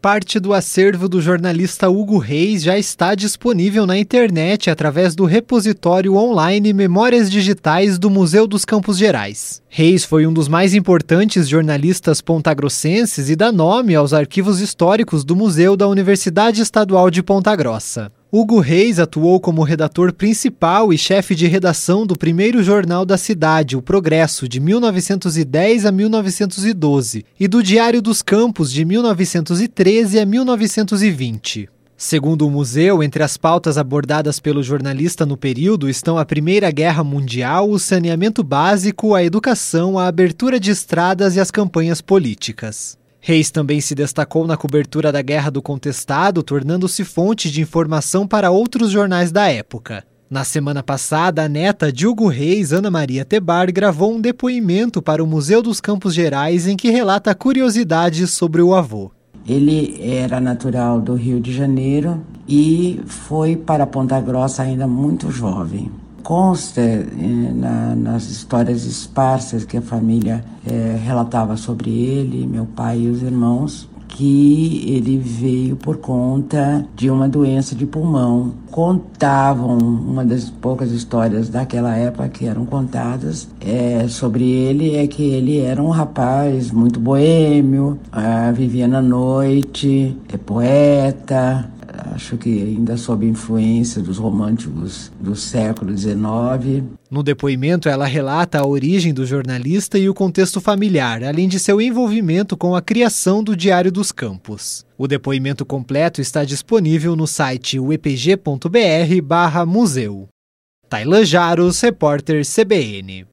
Parte do acervo do jornalista Hugo Reis já está disponível na internet através do repositório online Memórias Digitais do Museu dos Campos Gerais. Reis foi um dos mais importantes jornalistas pontagrossenses e dá nome aos arquivos históricos do Museu da Universidade Estadual de Ponta Grossa. Hugo Reis atuou como redator principal e chefe de redação do primeiro jornal da cidade, O Progresso, de 1910 a 1912, e do Diário dos Campos, de 1913 a 1920. Segundo o museu, entre as pautas abordadas pelo jornalista no período estão a Primeira Guerra Mundial, o saneamento básico, a educação, a abertura de estradas e as campanhas políticas. Reis também se destacou na cobertura da Guerra do Contestado, tornando-se fonte de informação para outros jornais da época. Na semana passada, a neta de Hugo Reis, Ana Maria Tebar, gravou um depoimento para o Museu dos Campos Gerais em que relata curiosidades sobre o avô. Ele era natural do Rio de Janeiro e foi para Ponta Grossa ainda muito jovem consta eh, na, nas histórias esparsas que a família eh, relatava sobre ele, meu pai e os irmãos, que ele veio por conta de uma doença de pulmão. Contavam uma das poucas histórias daquela época que eram contadas é, sobre ele é que ele era um rapaz muito boêmio, ah, vivia na noite, é poeta, acho que ainda sob influência dos românticos do século XIX. No depoimento, ela relata a origem do jornalista e o contexto familiar, além de seu envolvimento com a criação do Diário dos Campos. O depoimento completo está disponível no site upg.br/museu. Tailan Jaros, repórter CBN.